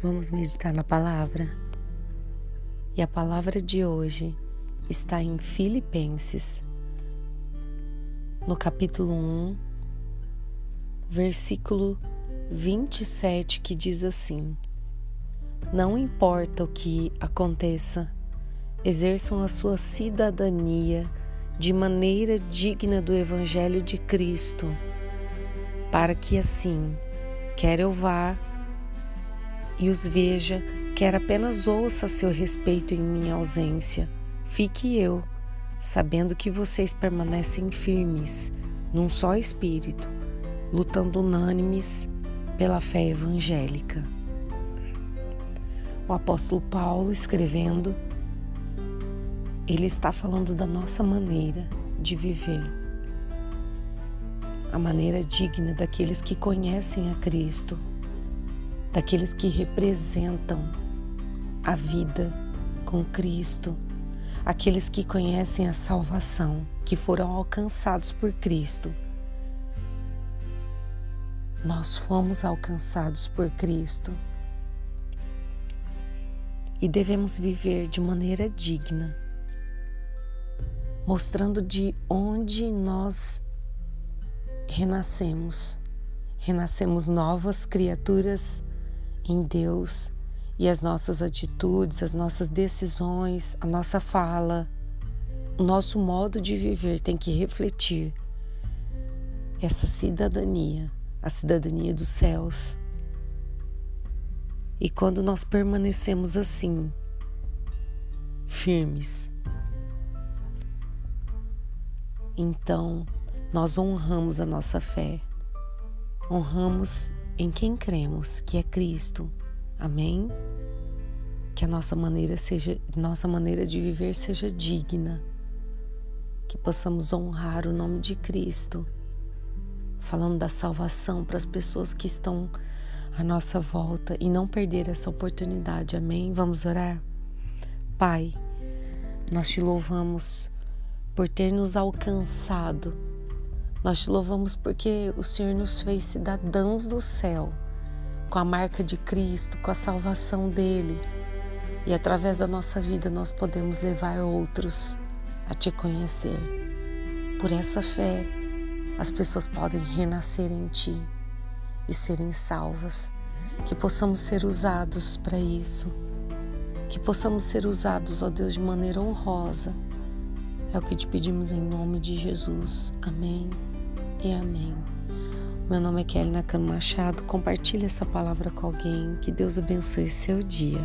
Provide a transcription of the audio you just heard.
Vamos meditar na palavra? E a palavra de hoje está em Filipenses, no capítulo 1, versículo 27, que diz assim: Não importa o que aconteça, exerçam a sua cidadania de maneira digna do Evangelho de Cristo, para que assim, quer eu vá e os veja, quer apenas ouça seu respeito em minha ausência. Fique eu, sabendo que vocês permanecem firmes, num só espírito, lutando unânimes pela fé evangélica. O apóstolo Paulo escrevendo, ele está falando da nossa maneira de viver, a maneira digna daqueles que conhecem a Cristo daqueles que representam a vida com Cristo, aqueles que conhecem a salvação, que foram alcançados por Cristo. Nós fomos alcançados por Cristo e devemos viver de maneira digna, mostrando de onde nós renascemos. Renascemos novas criaturas em Deus e as nossas atitudes, as nossas decisões, a nossa fala, o nosso modo de viver tem que refletir essa cidadania, a cidadania dos céus. E quando nós permanecemos assim, firmes, então nós honramos a nossa fé, honramos em quem cremos, que é Cristo. Amém? Que a nossa maneira seja, nossa maneira de viver seja digna. Que possamos honrar o nome de Cristo, falando da salvação para as pessoas que estão à nossa volta e não perder essa oportunidade. Amém? Vamos orar? Pai, nós te louvamos por ter nos alcançado nós te louvamos porque o Senhor nos fez cidadãos do céu, com a marca de Cristo, com a salvação dele. E através da nossa vida nós podemos levar outros a te conhecer. Por essa fé, as pessoas podem renascer em ti e serem salvas. Que possamos ser usados para isso. Que possamos ser usados, ó Deus, de maneira honrosa. É o que te pedimos em nome de Jesus. Amém e amém. Meu nome é Kelly Nakano Machado. Compartilhe essa palavra com alguém. Que Deus abençoe seu dia.